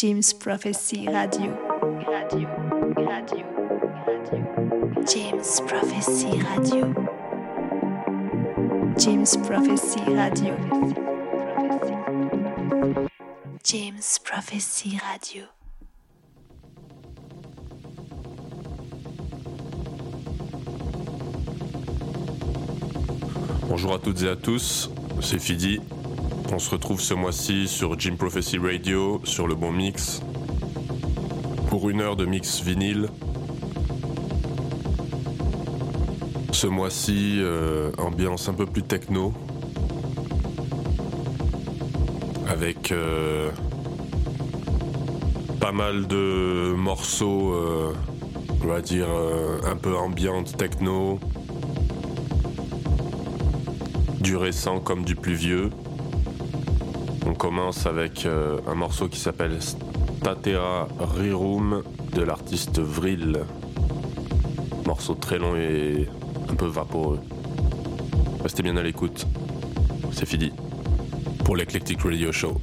James Prophecy Radio. Radio, radio, radio. James Prophecy Radio. James Prophecy Radio. James Prophecy Radio. Bonjour à toutes et à tous, c'est Fidi. On se retrouve ce mois-ci sur Jim Prophecy Radio, sur le bon mix, pour une heure de mix vinyle. Ce mois-ci, euh, ambiance un peu plus techno, avec euh, pas mal de morceaux, euh, on va dire, un peu ambiante techno, du récent comme du plus vieux. Commence avec euh, un morceau qui s'appelle Statera Rirum de l'artiste Vril. Morceau très long et un peu vaporeux. Restez bien à l'écoute. C'est fini pour l'Eclectic Radio Show.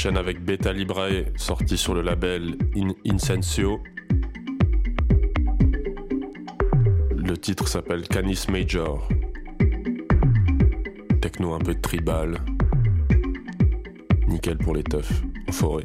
Enchaîne avec Beta Librae, sorti sur le label In Incensio. Le titre s'appelle Canis Major. Techno un peu tribal. Nickel pour les teufs en forêt.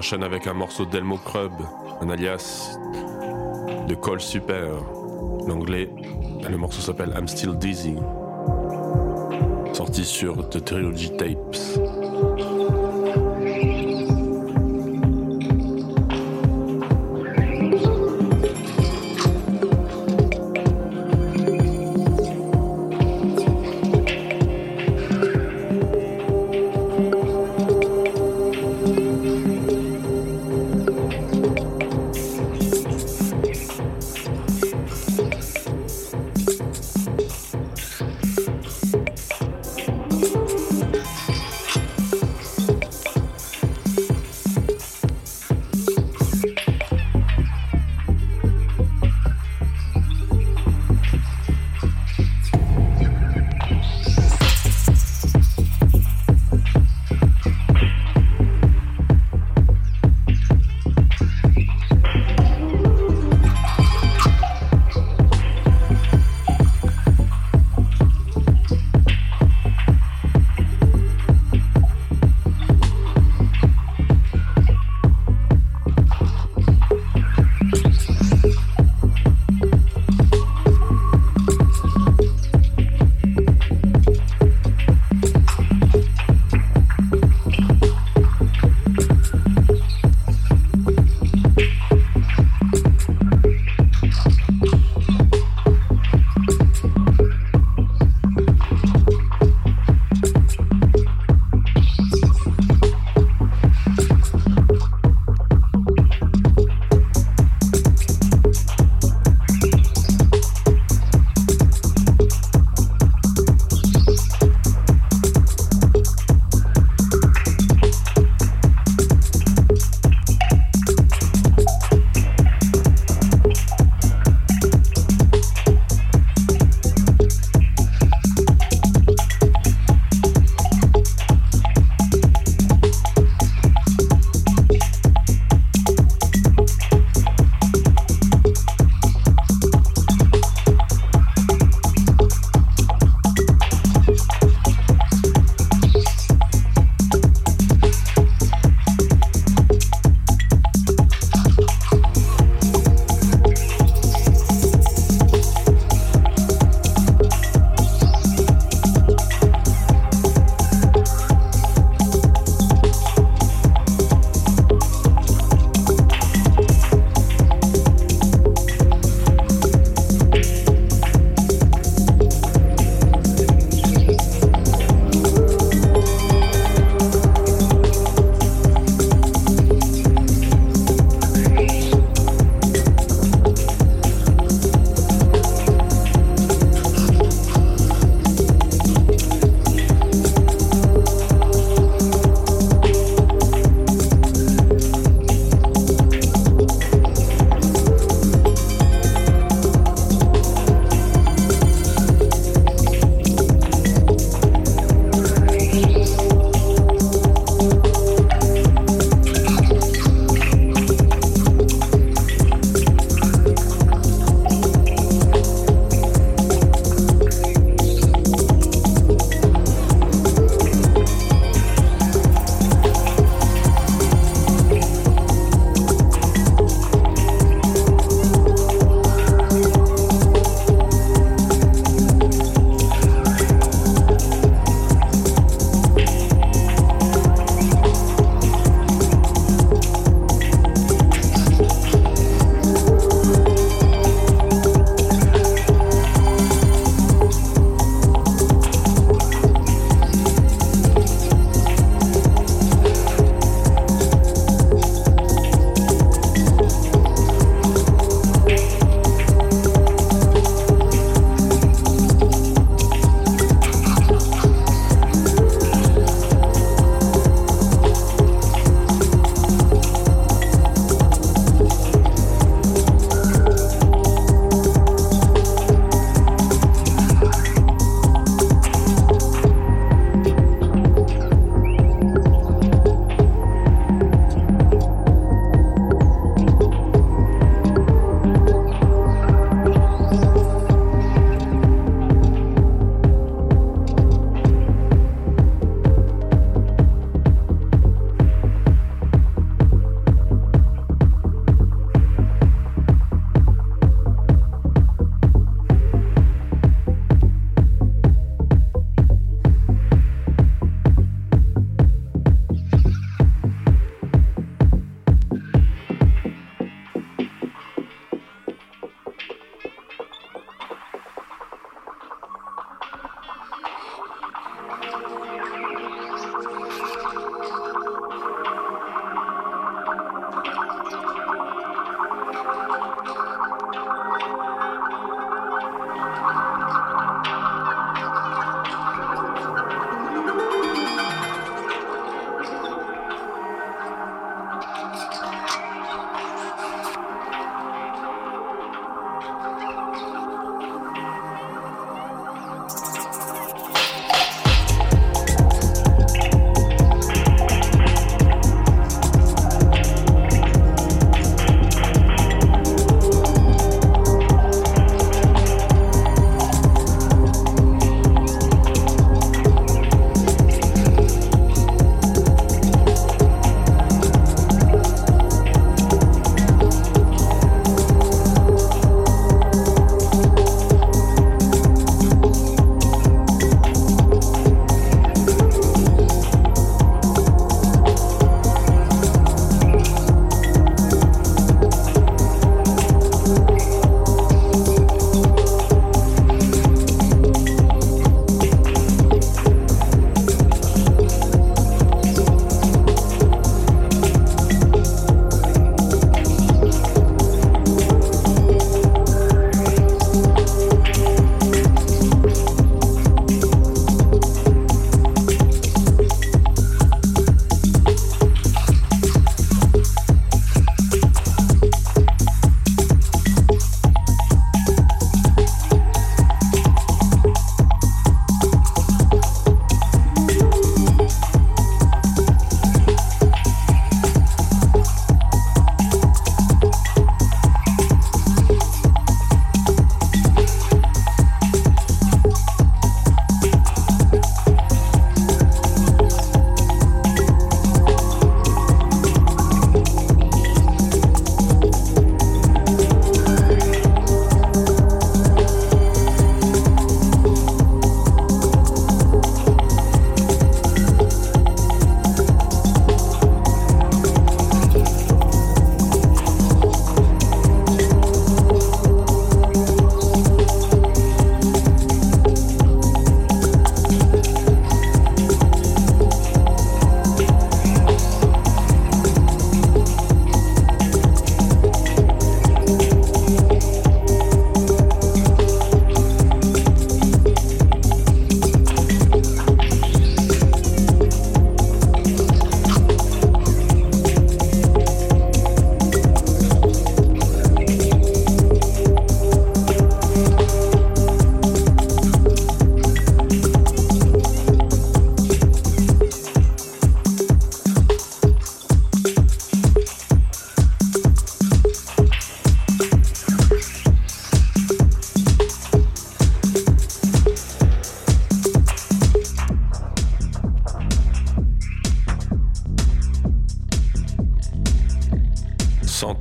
Enchaîne avec un morceau d'Elmo Crub, un alias de Cole Super. L'anglais, le morceau s'appelle I'm Still Dizzy. Sorti sur The Trilogy Tapes.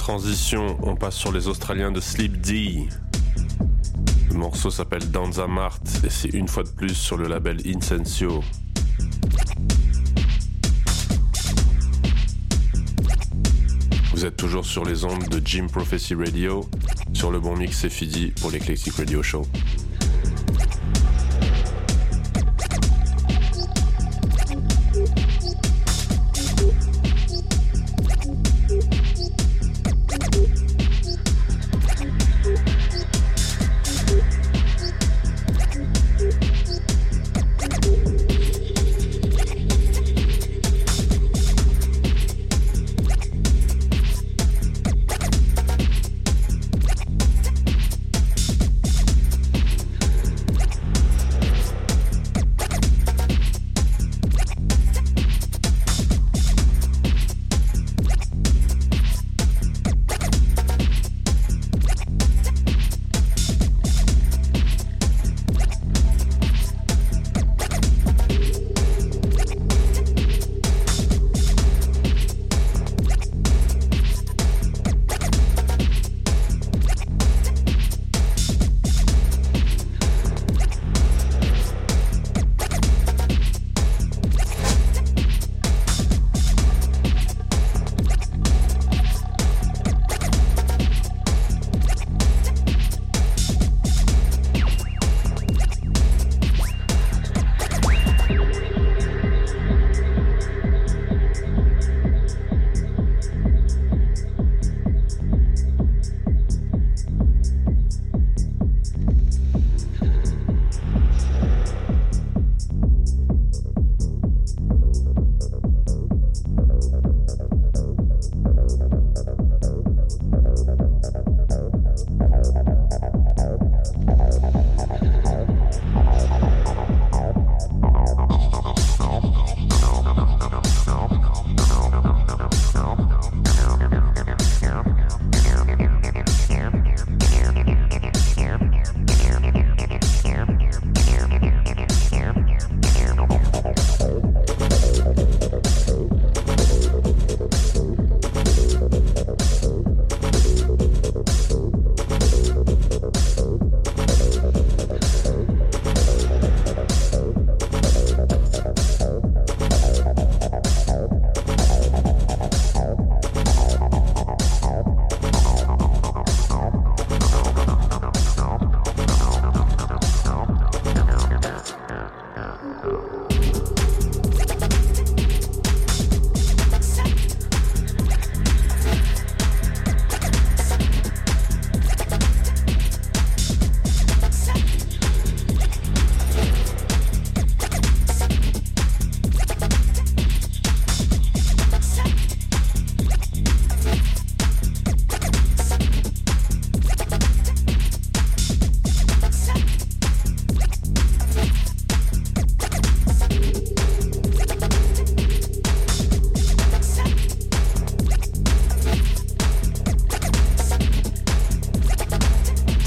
Transition, on passe sur les Australiens de Sleep D. Le morceau s'appelle Danza Mart et c'est une fois de plus sur le label Incensio. Vous êtes toujours sur les ondes de Jim Prophecy Radio. Sur le bon mix, c'est Fidi pour l'Eclectic Radio Show.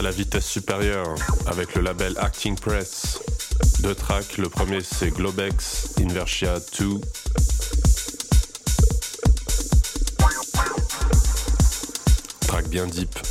À la vitesse supérieure avec le label Acting Press. Deux tracks, le premier c'est Globex Inversia 2. Track bien deep.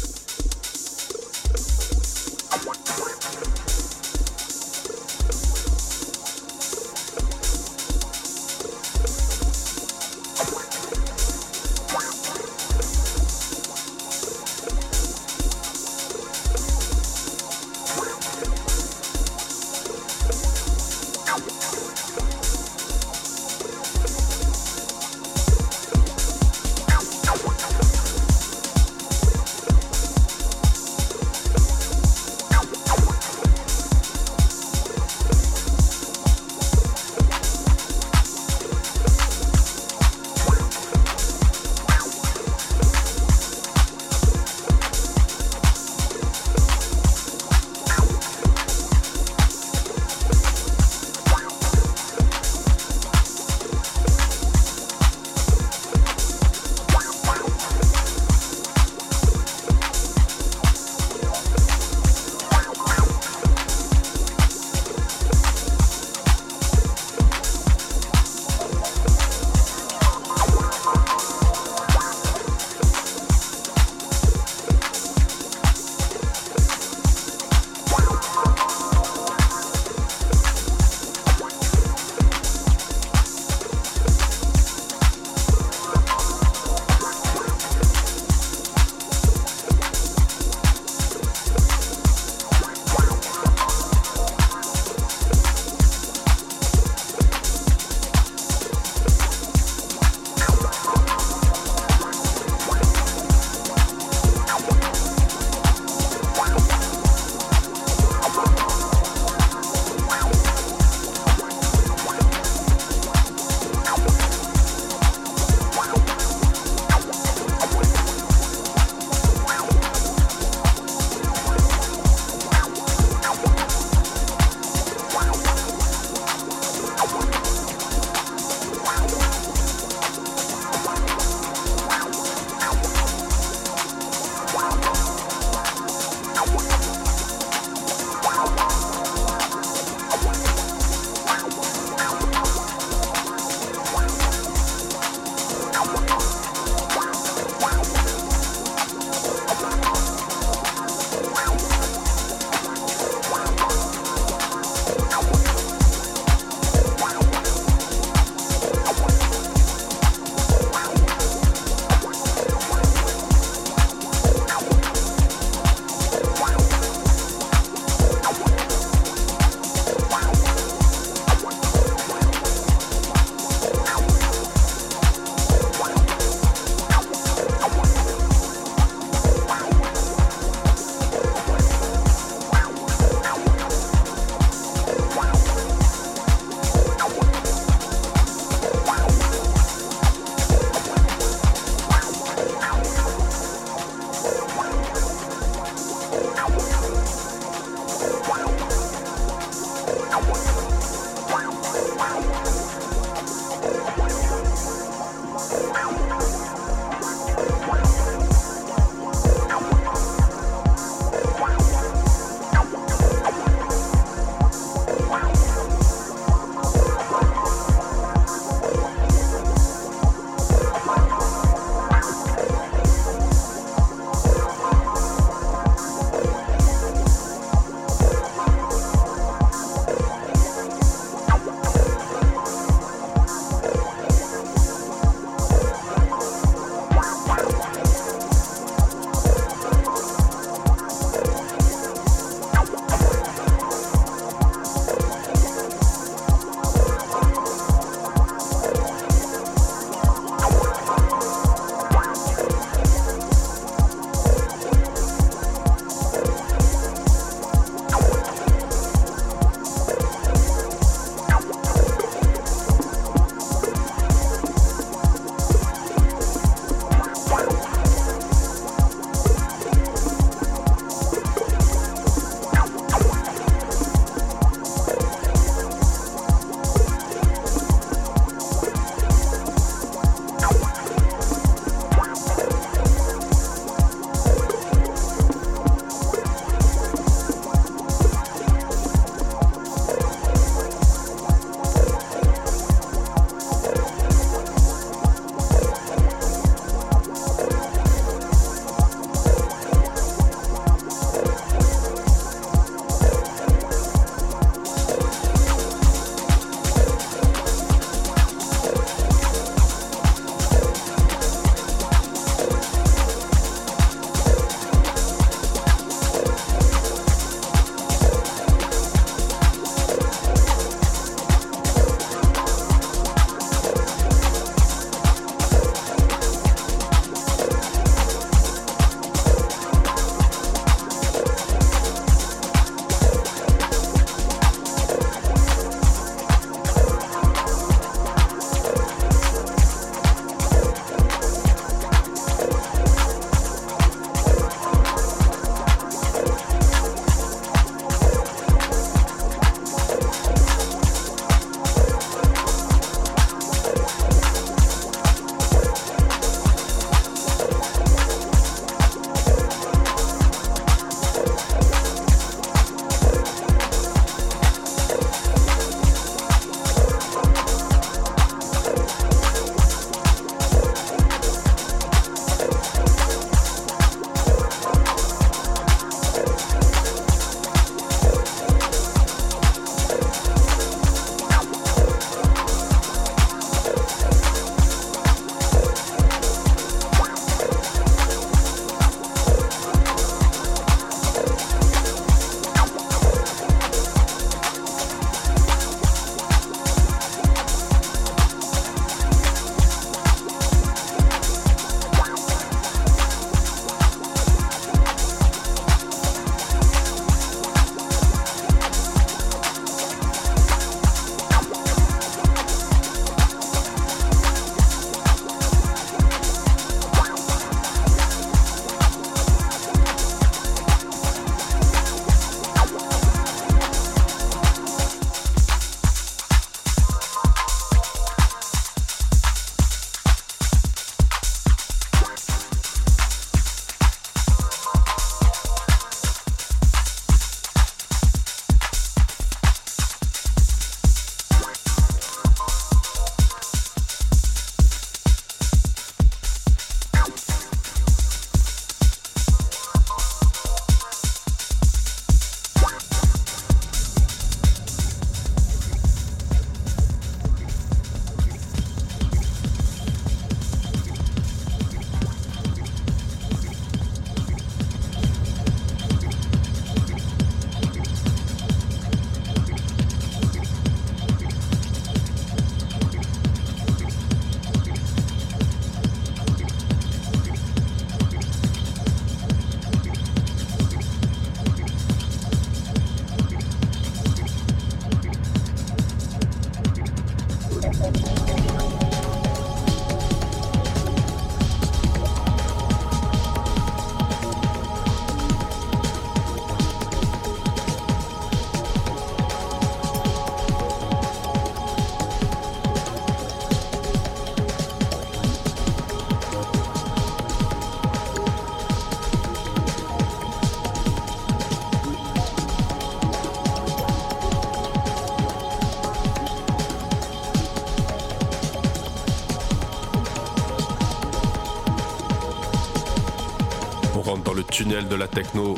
Tunnel de la techno,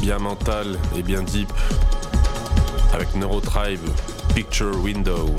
bien mental et bien deep, avec Neurotribe, Picture Window.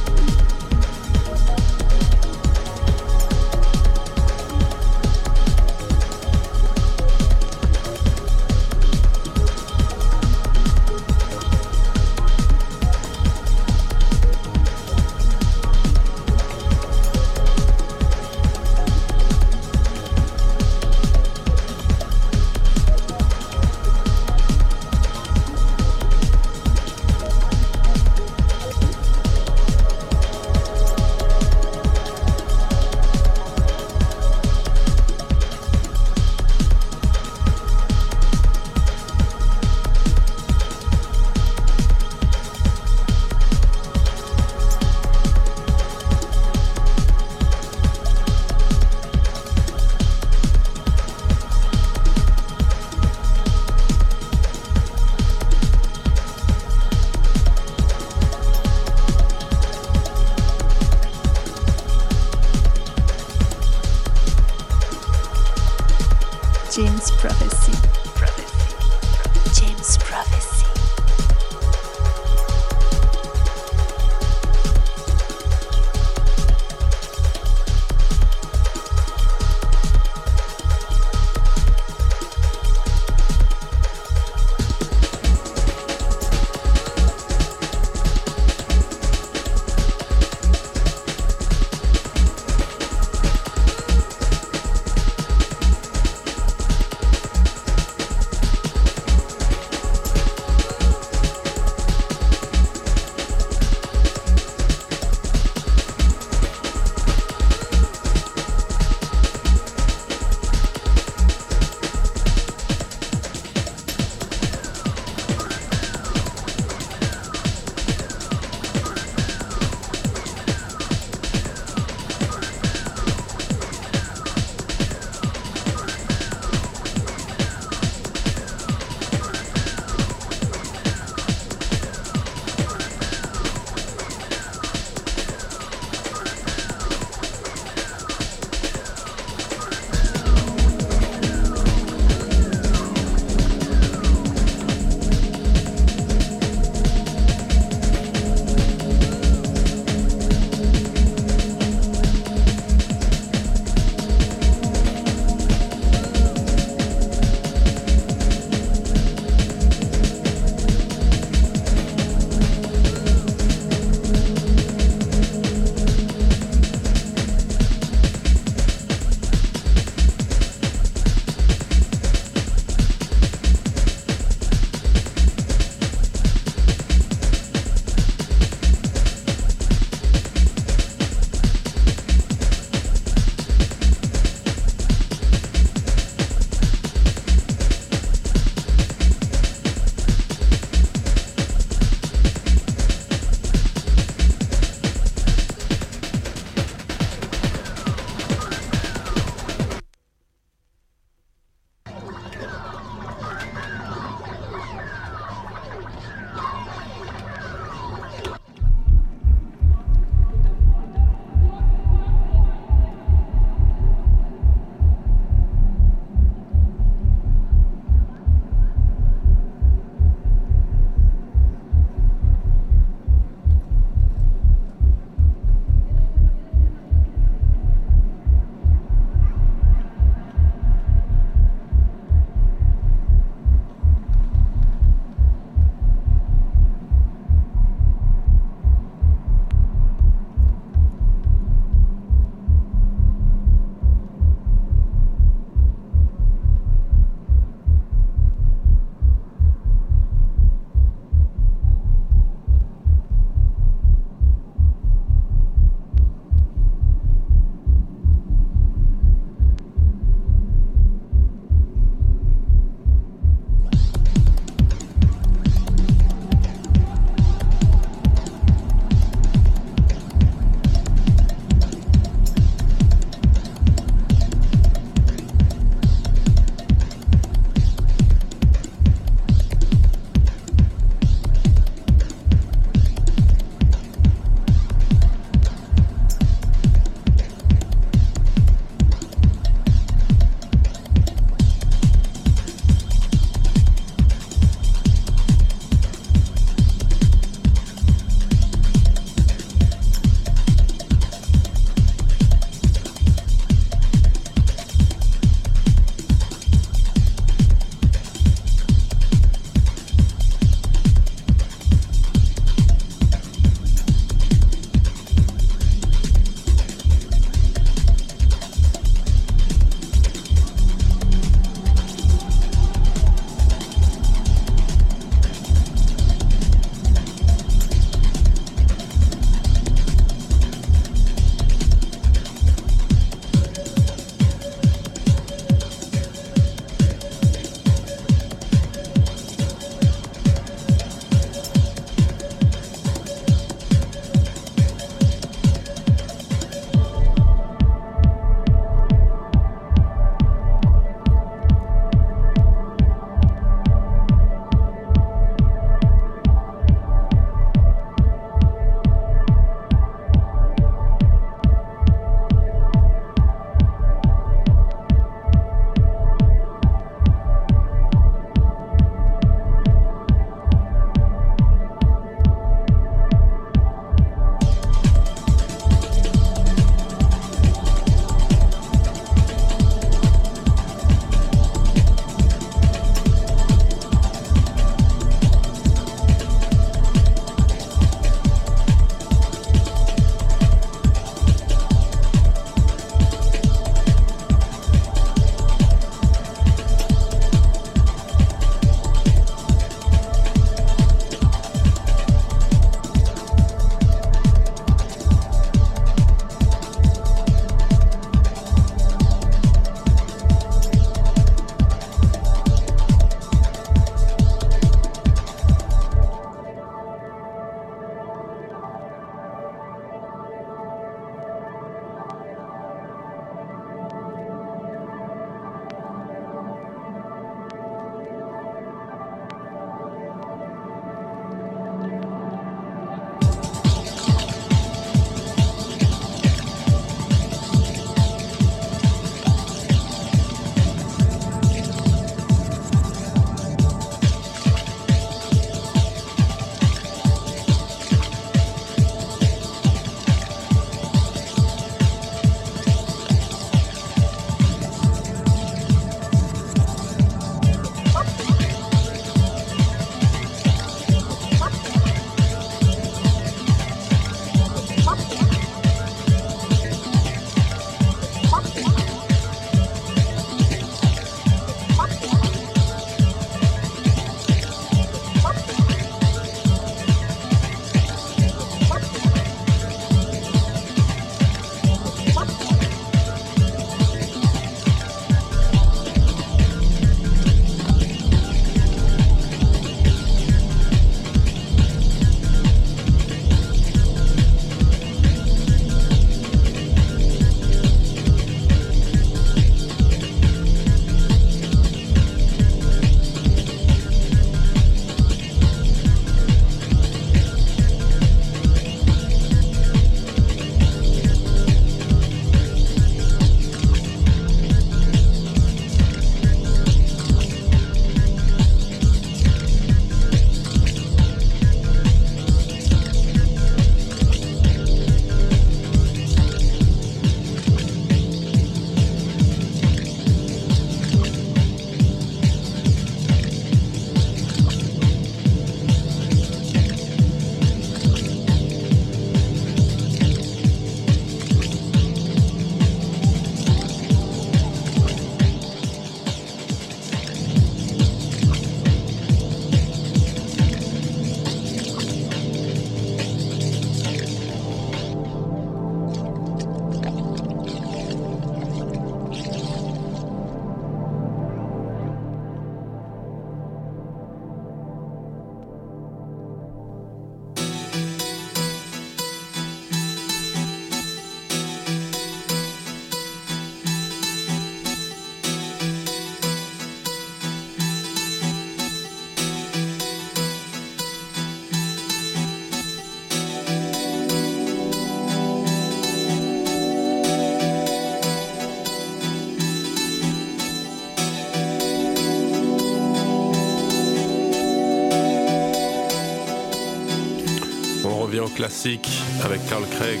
Classique avec Carl Craig.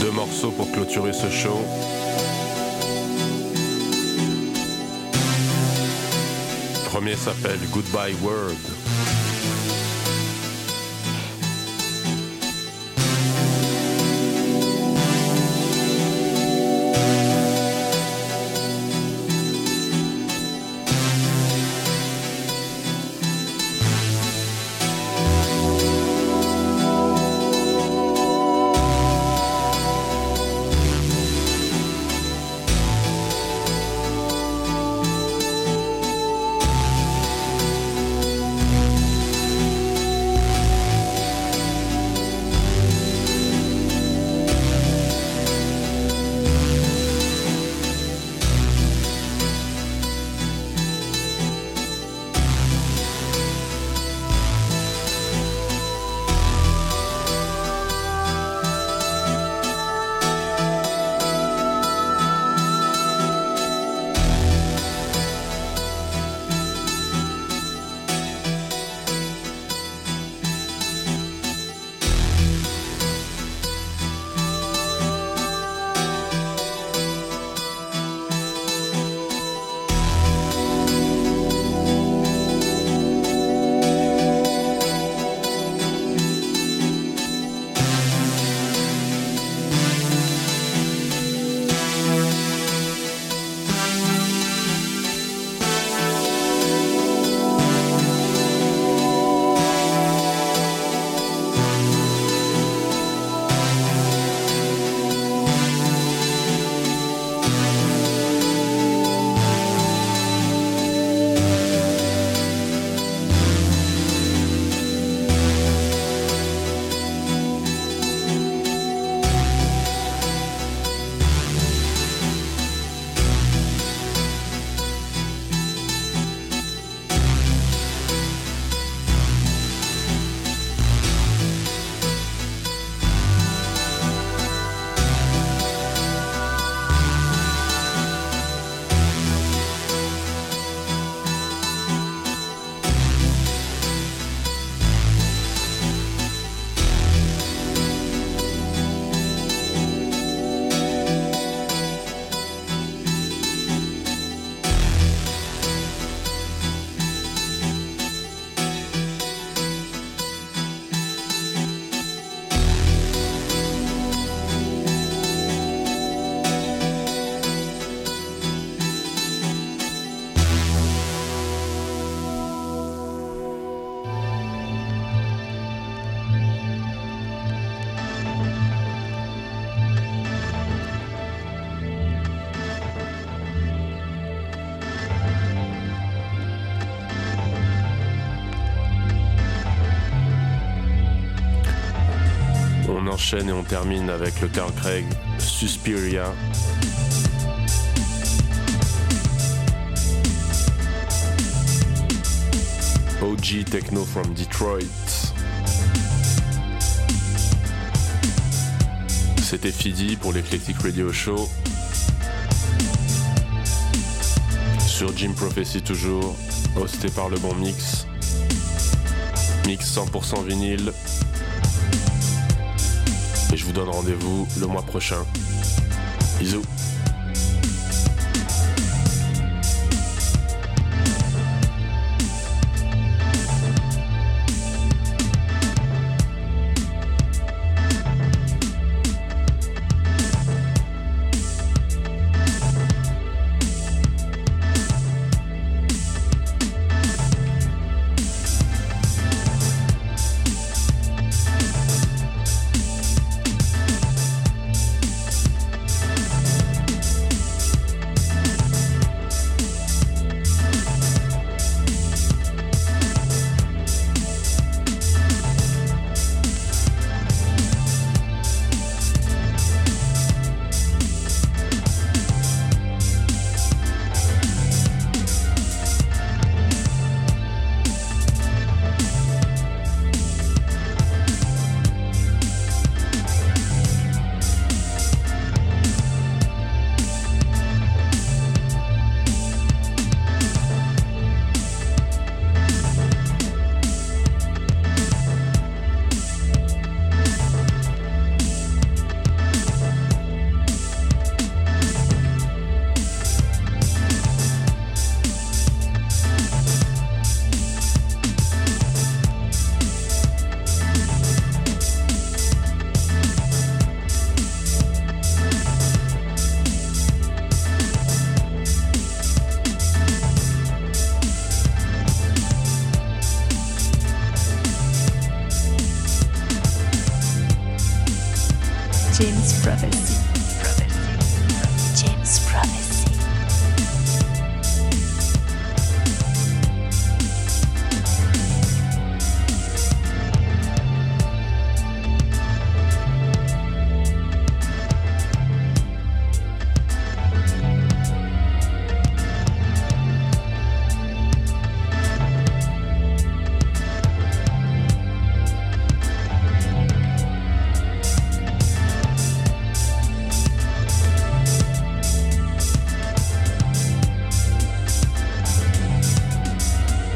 Deux morceaux pour clôturer ce show. Premier s'appelle Goodbye World. Et on termine avec le Carl Craig Suspiria. OG Techno from Detroit. C'était Fidi pour l'Eclectic Radio Show. Sur Jim Prophecy toujours, hosté par le bon mix. Mix 100% vinyle, vous donne rendez-vous le mois prochain. Bisous.